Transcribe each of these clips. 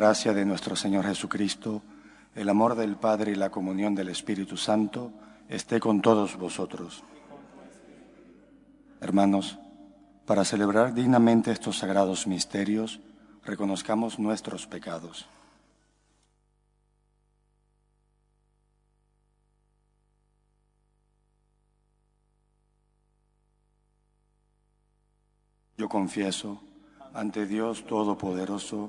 gracia de nuestro Señor Jesucristo, el amor del Padre y la comunión del Espíritu Santo esté con todos vosotros. Hermanos, para celebrar dignamente estos sagrados misterios, reconozcamos nuestros pecados. Yo confieso ante Dios Todopoderoso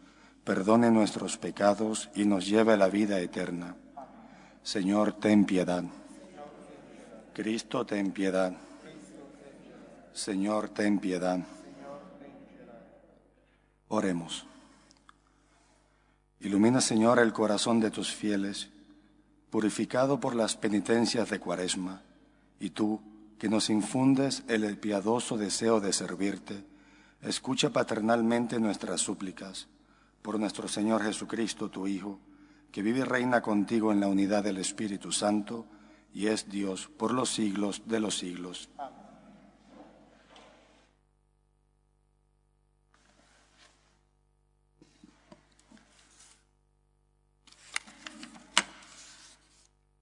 perdone nuestros pecados y nos lleve a la vida eterna. Señor, ten piedad. Cristo, ten piedad. Señor, ten piedad. Oremos. Ilumina, Señor, el corazón de tus fieles, purificado por las penitencias de Cuaresma, y tú, que nos infundes el piadoso deseo de servirte, escucha paternalmente nuestras súplicas por nuestro Señor Jesucristo, tu Hijo, que vive y reina contigo en la unidad del Espíritu Santo y es Dios por los siglos de los siglos.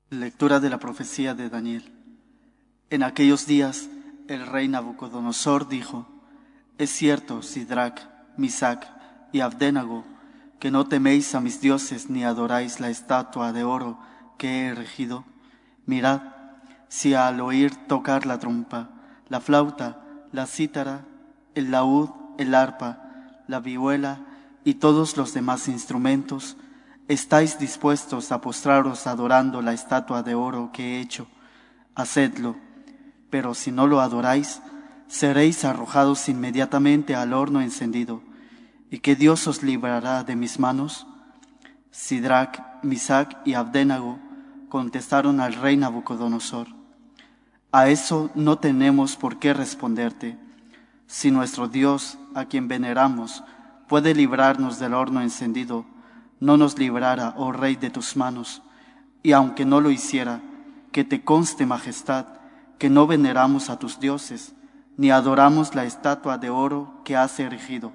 Lectura de la profecía de Daniel. En aquellos días el rey Nabucodonosor dijo, Es cierto, Sidrac, Misac y Abdenago, que no teméis a mis dioses ni adoráis la estatua de oro que he erigido. Mirad, si al oír tocar la trompa, la flauta, la cítara, el laúd, el arpa, la vihuela y todos los demás instrumentos, estáis dispuestos a postraros adorando la estatua de oro que he hecho, hacedlo. Pero si no lo adoráis, seréis arrojados inmediatamente al horno encendido. ¿Y que Dios os librará de mis manos? Sidrac, Misac y Abdenago contestaron al rey Nabucodonosor. A eso no tenemos por qué responderte. Si nuestro Dios, a quien veneramos, puede librarnos del horno encendido, no nos librara, oh rey, de tus manos. Y aunque no lo hiciera, que te conste, majestad, que no veneramos a tus dioses, ni adoramos la estatua de oro que has erigido.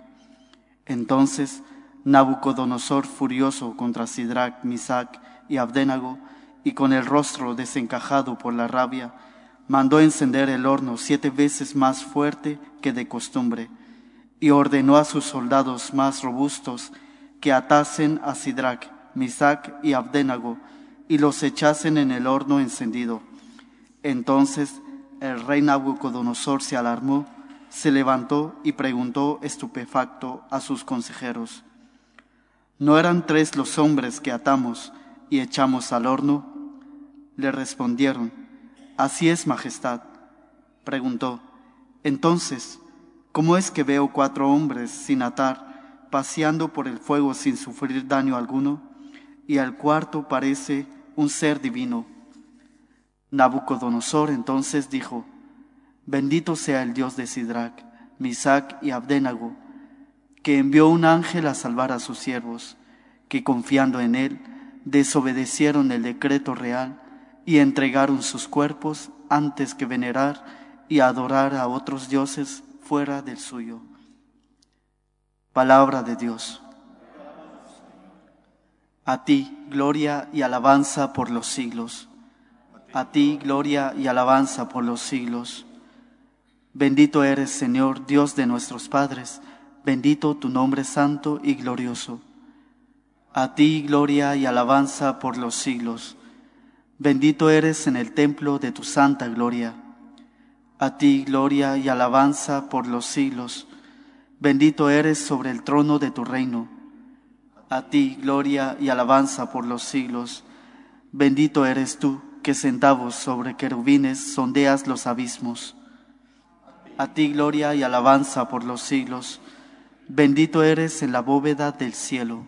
Entonces Nabucodonosor, furioso contra Sidrac, Misac y Abdenago, y con el rostro desencajado por la rabia, mandó encender el horno siete veces más fuerte que de costumbre, y ordenó a sus soldados más robustos que atasen a Sidrac, Misac y Abdenago, y los echasen en el horno encendido. Entonces el rey Nabucodonosor se alarmó, se levantó y preguntó estupefacto a sus consejeros, ¿no eran tres los hombres que atamos y echamos al horno? Le respondieron, Así es, Majestad. Preguntó, Entonces, ¿cómo es que veo cuatro hombres sin atar, paseando por el fuego sin sufrir daño alguno, y al cuarto parece un ser divino? Nabucodonosor entonces dijo, Bendito sea el Dios de Sidrac, Misac y Abdenago, que envió un ángel a salvar a sus siervos, que confiando en él, desobedecieron el decreto real y entregaron sus cuerpos antes que venerar y adorar a otros dioses fuera del suyo. Palabra de Dios. A ti, gloria y alabanza por los siglos. A ti, gloria y alabanza por los siglos. Bendito eres, Señor, Dios de nuestros padres, bendito tu nombre santo y glorioso. A ti, gloria y alabanza por los siglos. Bendito eres en el templo de tu santa gloria. A ti, gloria y alabanza por los siglos. Bendito eres sobre el trono de tu reino a ti gloria y alabanza por los siglos. Bendito eres tú, que sentados sobre querubines sondeas los abismos. A ti gloria y alabanza por los siglos. Bendito eres en la bóveda del cielo.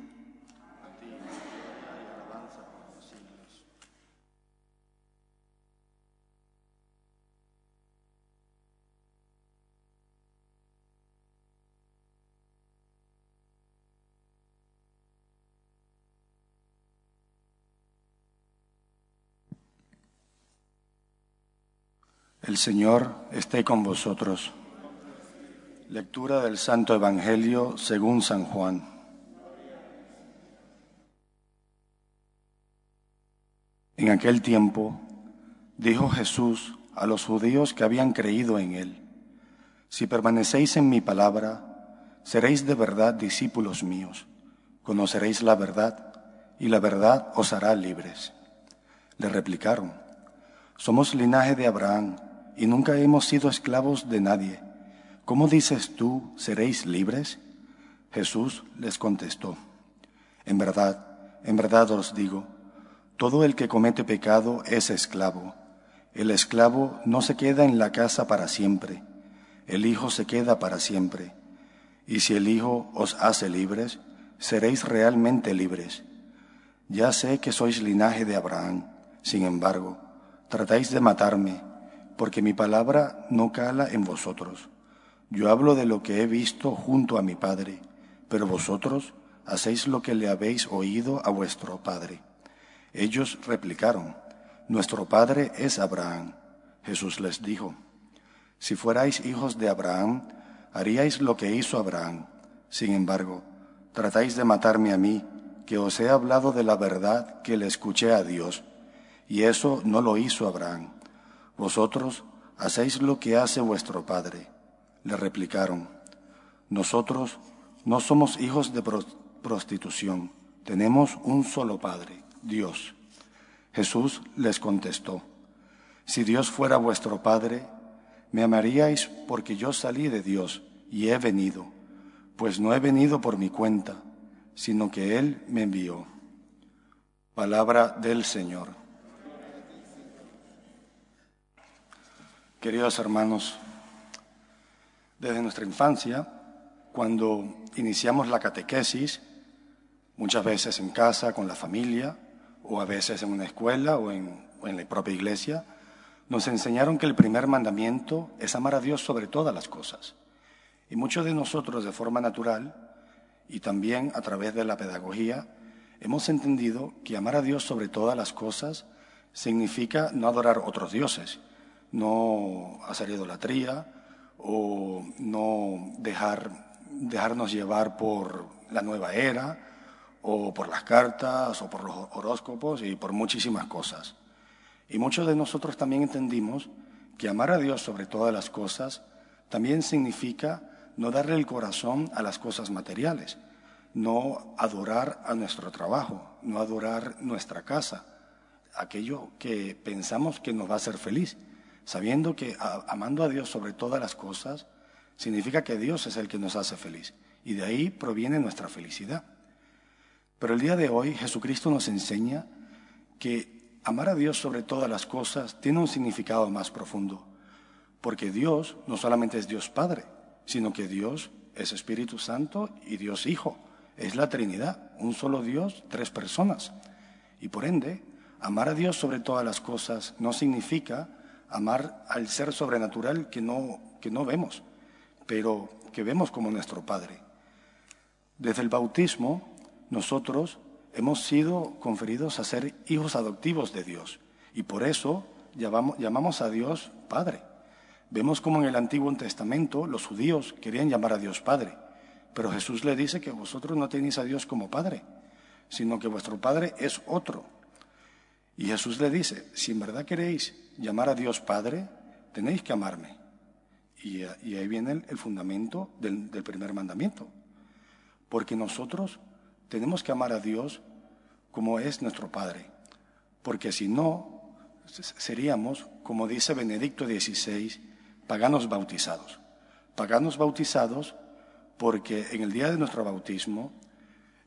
El Señor esté con vosotros. Lectura del Santo Evangelio según San Juan. En aquel tiempo dijo Jesús a los judíos que habían creído en Él, Si permanecéis en mi palabra, seréis de verdad discípulos míos, conoceréis la verdad y la verdad os hará libres. Le replicaron, Somos linaje de Abraham y nunca hemos sido esclavos de nadie. ¿Cómo dices tú, seréis libres? Jesús les contestó, en verdad, en verdad os digo, todo el que comete pecado es esclavo. El esclavo no se queda en la casa para siempre, el Hijo se queda para siempre. Y si el Hijo os hace libres, seréis realmente libres. Ya sé que sois linaje de Abraham, sin embargo, tratáis de matarme porque mi palabra no cala en vosotros. Yo hablo de lo que he visto junto a mi Padre, pero vosotros hacéis lo que le habéis oído a vuestro Padre. Ellos replicaron, Nuestro Padre es Abraham. Jesús les dijo, Si fuerais hijos de Abraham, haríais lo que hizo Abraham. Sin embargo, tratáis de matarme a mí, que os he hablado de la verdad que le escuché a Dios, y eso no lo hizo Abraham. Vosotros hacéis lo que hace vuestro Padre. Le replicaron, nosotros no somos hijos de prostitución, tenemos un solo Padre, Dios. Jesús les contestó, si Dios fuera vuestro Padre, me amaríais porque yo salí de Dios y he venido, pues no he venido por mi cuenta, sino que Él me envió. Palabra del Señor. Queridos hermanos, desde nuestra infancia, cuando iniciamos la catequesis, muchas veces en casa, con la familia, o a veces en una escuela o en, la propia iglesia, nos enseñaron que el primer mandamiento es amar a Dios sobre todas las cosas. Y muchos de nosotros, de forma natural, y también a través de la pedagogía, hemos entendido que amar a Dios sobre todas las cosas significa no adorar otros dioses, no hacer idolatría o no dejar, dejarnos llevar por la nueva era o por las cartas o por los horóscopos y por muchísimas cosas. Y muchos de nosotros también entendimos que amar a Dios sobre todas las cosas también significa no darle el corazón a las cosas materiales, no adorar a nuestro trabajo, no adorar nuestra casa, aquello que pensamos que nos va a hacer feliz sabiendo que amando a Dios sobre todas las cosas significa que Dios es el que nos hace feliz y de ahí proviene nuestra felicidad. Pero el día de hoy Jesucristo nos enseña que amar a Dios sobre todas las cosas tiene un significado más profundo, porque Dios no solamente es Dios Padre, sino que Dios es Espíritu Santo y Dios Hijo. Es la Trinidad, un solo Dios, tres personas. Y por ende, amar a Dios sobre todas las cosas no significa amar al ser sobrenatural que no, que no vemos, pero que vemos como nuestro Padre. Desde el bautismo, nosotros hemos sido conferidos a ser hijos adoptivos de Dios y por eso llamamos, llamamos a Dios Padre. Vemos como en el Antiguo Testamento los judíos querían llamar a Dios Padre, pero Jesús le dice que vosotros no tenéis a Dios como Padre, sino que vuestro Padre es otro. Y Jesús le dice, si en verdad queréis llamar a Dios Padre, tenéis que amarme. Y, ahí viene el, fundamento del, del primer mandamiento. Porque nosotros tenemos que amar a Dios como es nuestro Padre. Porque si no, seríamos, como dice Benedicto XVI, paganos bautizados. Paganos bautizados porque en el día de nuestro bautismo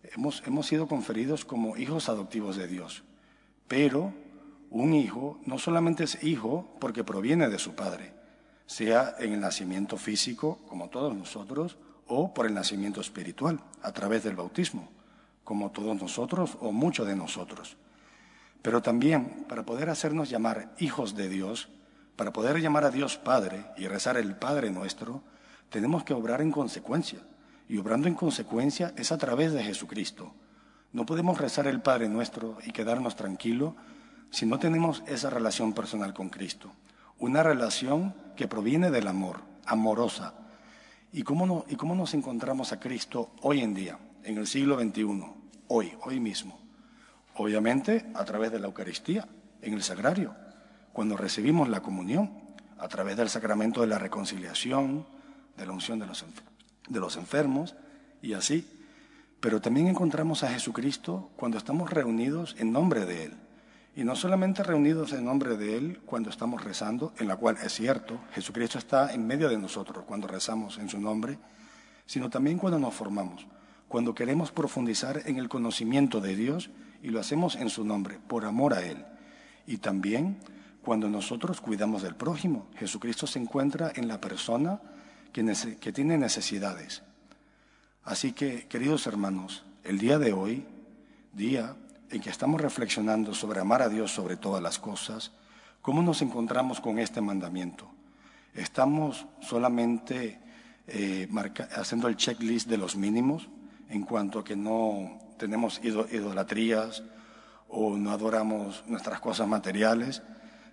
hemos, hemos sido conferidos como hijos adoptivos de Dios. Pero un hijo no solamente es hijo porque proviene de su padre, sea en el nacimiento físico, como todos nosotros, o por el nacimiento espiritual, a través del bautismo, como todos nosotros o muchos de nosotros. Pero también para poder hacernos llamar hijos de Dios, para poder llamar a Dios Padre y rezar el Padre nuestro, tenemos que obrar en consecuencia. Y obrando en consecuencia es a través de Jesucristo. No podemos rezar el Padre nuestro y quedarnos tranquilos si no tenemos esa relación personal con Cristo. Una relación que proviene del amor, amorosa. ¿Y cómo, ¿Y cómo nos encontramos a Cristo hoy en día, en el siglo XXI, hoy, hoy mismo? Obviamente a través de la Eucaristía, en el sagrario, cuando recibimos la comunión, a través del sacramento de la reconciliación, de la unción de los enfermos y así. Pero también encontramos a Jesucristo cuando estamos reunidos en nombre de Él. Y no solamente reunidos en nombre de Él cuando estamos rezando, en la cual es cierto, Jesucristo está en medio de nosotros cuando rezamos en su nombre, sino también cuando nos formamos, cuando queremos profundizar en el conocimiento de Dios y lo hacemos en su nombre, por amor a Él. Y también cuando nosotros cuidamos del prójimo, Jesucristo se encuentra en la persona que, tiene necesidades. Así que, queridos hermanos, el día de hoy, día en que estamos reflexionando sobre amar a Dios sobre todas las cosas, ¿cómo nos encontramos con este mandamiento? ¿Estamos solamente eh, haciendo el checklist de los mínimos en cuanto a que no tenemos idolatrías o no adoramos nuestras cosas materiales,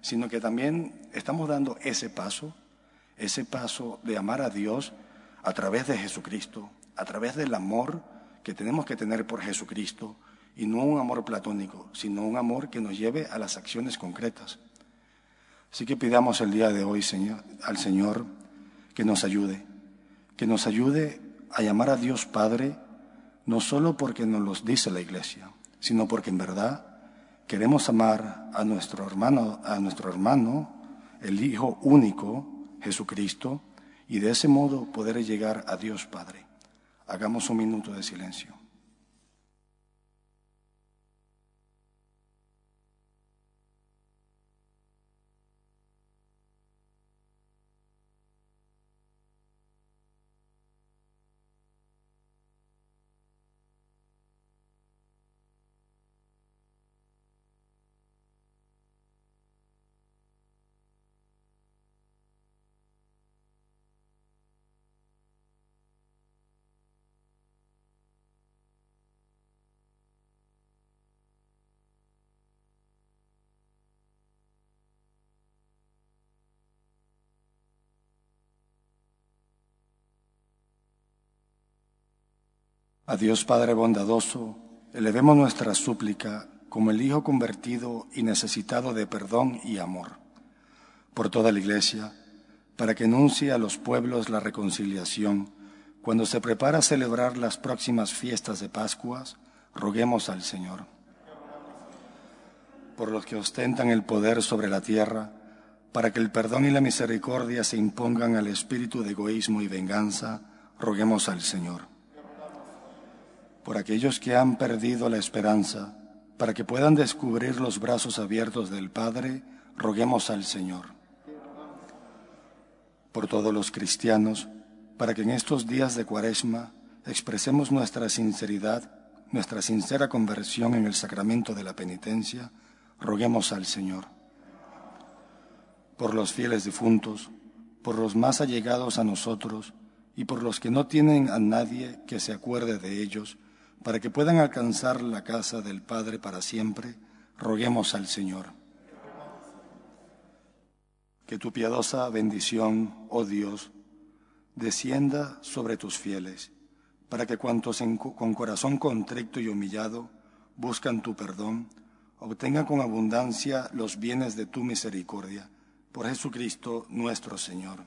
sino que también estamos dando ese paso ese paso de amar a Dios a través de Jesucristo, a través del amor que tenemos que tener por Jesucristo, y no un amor platónico, sino un amor que nos lleve a las acciones concretas. Así que pidamos el día de hoy señor, al Señor que nos ayude, que nos ayude a llamar a Dios Padre, no solo porque nos lo dice la Iglesia, sino porque en verdad queremos amar a nuestro hermano, a nuestro hermano, el Hijo único, Jesucristo y de ese modo poder llegar a Dios Padre. Hagamos un minuto de silencio. A Dios Padre bondadoso, elevemos nuestra súplica como el Hijo convertido y necesitado de perdón y amor por toda la Iglesia, para que enuncie a los pueblos la reconciliación. Cuando se prepara a celebrar las próximas fiestas de Pascuas, roguemos al Señor. Por los que ostentan el poder sobre la tierra, para que el perdón y la misericordia se impongan al espíritu de egoísmo y venganza, roguemos al Señor por aquellos que han perdido la esperanza, para que puedan descubrir los brazos abiertos del Padre, roguemos al Señor. Por todos los cristianos, para que en estos días de Cuaresma expresemos nuestra sinceridad, nuestra sincera conversión en el sacramento de la penitencia, roguemos al Señor. Por los fieles difuntos, por los más allegados a nosotros y por los que no tienen a nadie que se acuerde de ellos, para que puedan alcanzar la casa del Padre para siempre, roguemos al Señor. Que tu piadosa bendición, oh Dios, descienda sobre tus fieles, para que cuantos con corazón contrito y humillado buscan tu perdón, obtengan con abundancia los bienes de tu misericordia. Por Jesucristo nuestro Señor.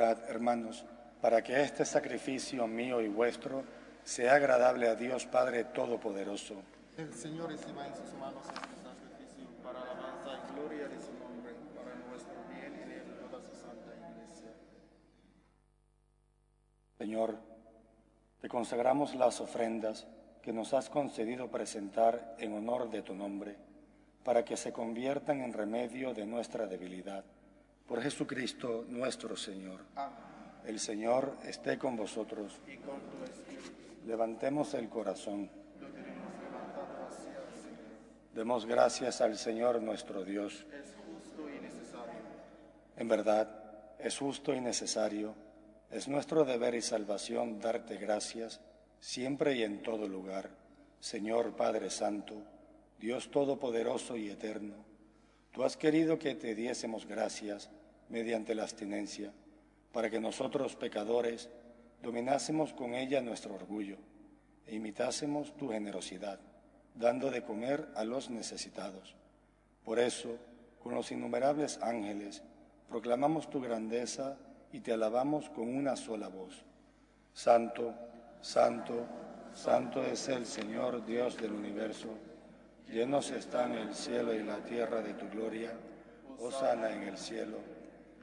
Orad, hermanos, para que este sacrificio mío y vuestro sea agradable a Dios Padre Todopoderoso. El Señor reciba en sus manos este sacrificio para la alabanza y gloria de su nombre, para nuestro bien y de toda su santa iglesia. Señor, te consagramos las ofrendas que nos has concedido presentar en honor de tu nombre, para que se conviertan en remedio de nuestra debilidad por Jesucristo nuestro Señor. El Señor esté con vosotros. Y con tu espíritu. Levantemos el corazón. Lo tenemos levantado hacia el Señor. Demos gracias al Señor nuestro Dios. Es justo y necesario. En verdad, es justo y necesario. Es nuestro deber y salvación darte gracias siempre y en todo lugar. Señor Padre Santo, Dios Todopoderoso y Eterno, tú has querido que te diésemos gracias mediante la abstinencia, para que nosotros pecadores dominásemos con ella nuestro orgullo e imitásemos tu generosidad, dando de comer a los necesitados. Por eso, con los innumerables ángeles, proclamamos tu grandeza y te alabamos con una sola voz. Santo, santo, santo es el Señor Dios del universo. Llenos están el cielo y la tierra de tu gloria. sana en el cielo.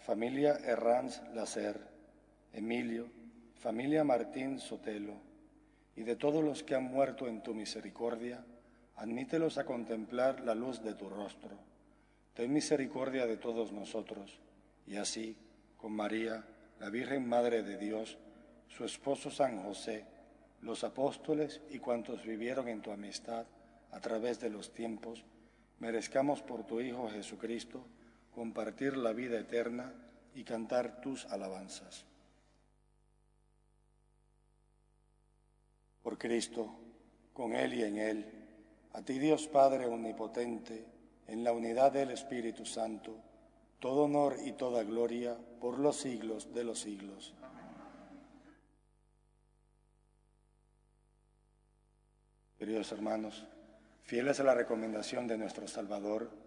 familia Herranz Lacer, Emilio, familia Martín Sotelo, y de todos los que han muerto en tu misericordia, admítelos a contemplar la luz de tu rostro. Ten misericordia de todos nosotros, y así, con María, la Virgen Madre de Dios, su esposo San José, los apóstoles y cuantos vivieron en tu amistad a través de los tiempos, merezcamos por tu Hijo Jesucristo compartir la vida eterna y cantar tus alabanzas. Por Cristo, con Él y en Él, a ti Dios Padre Omnipotente, en la unidad del Espíritu Santo, todo honor y toda gloria por los siglos de los siglos. Queridos hermanos, fieles a la recomendación de nuestro Salvador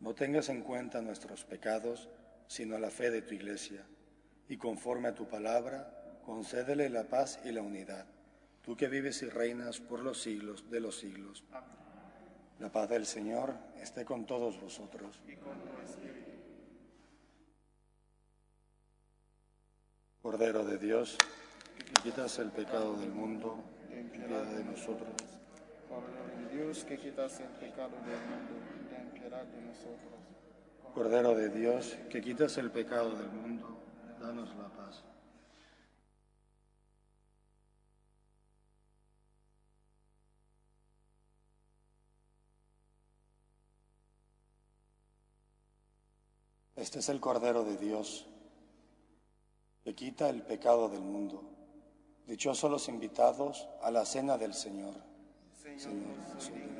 No tengas en cuenta nuestros pecados, sino la fe de tu iglesia, y conforme a tu palabra, concédele la paz y la unidad, tú que vives y reinas por los siglos de los siglos. La paz del Señor esté con todos vosotros. Cordero de Dios, que quitas el pecado del mundo, ten piedad de nosotros. Cordero de Dios, que quitas el pecado del mundo, Cordero de Dios, que quitas el pecado del mundo, danos la paz. Este es el Cordero de Dios, que quita el pecado del mundo. Dichosos los invitados a la cena del Señor. Señor, soy digno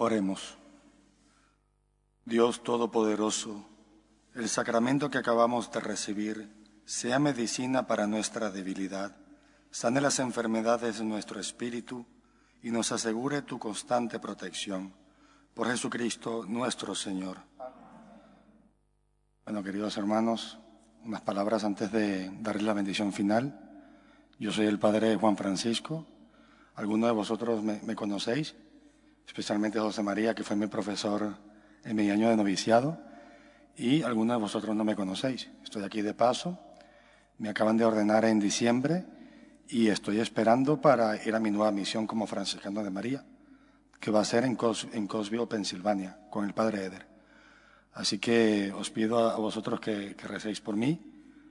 Oremos. Dios Todopoderoso, el sacramento que acabamos de recibir sea medicina para nuestra debilidad, sane las enfermedades de nuestro espíritu y nos asegure tu constante protección. Por Jesucristo nuestro Señor. Bueno, queridos hermanos, unas palabras antes de darle la bendición final. Yo soy el Padre Juan Francisco. Algunos de vosotros me, me conocéis especialmente José María, que fue mi profesor en mi año de noviciado, y algunos de vosotros no me conocéis. Estoy aquí de paso, me acaban de ordenar en diciembre y estoy esperando para ir a mi nueva misión como franciscano de María, que va a ser en, Cos en Cosville, Pensilvania, con el Padre Eder. Así que os pido a vosotros que, que recéis por mí,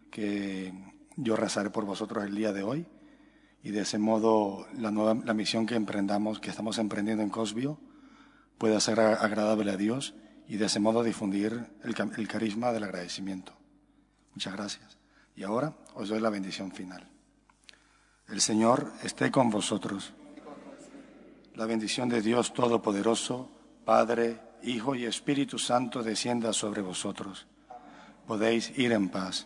que yo rezaré por vosotros el día de hoy y de ese modo la, nueva, la misión que emprendamos, que estamos emprendiendo en Cosbio, pueda ser agradable a Dios y de ese modo difundir el, el carisma del agradecimiento. Muchas gracias. Y ahora os doy la bendición final. El Señor esté con vosotros. La bendición de Dios Todopoderoso, Padre, Hijo y Espíritu Santo descienda sobre vosotros. Podéis ir en paz.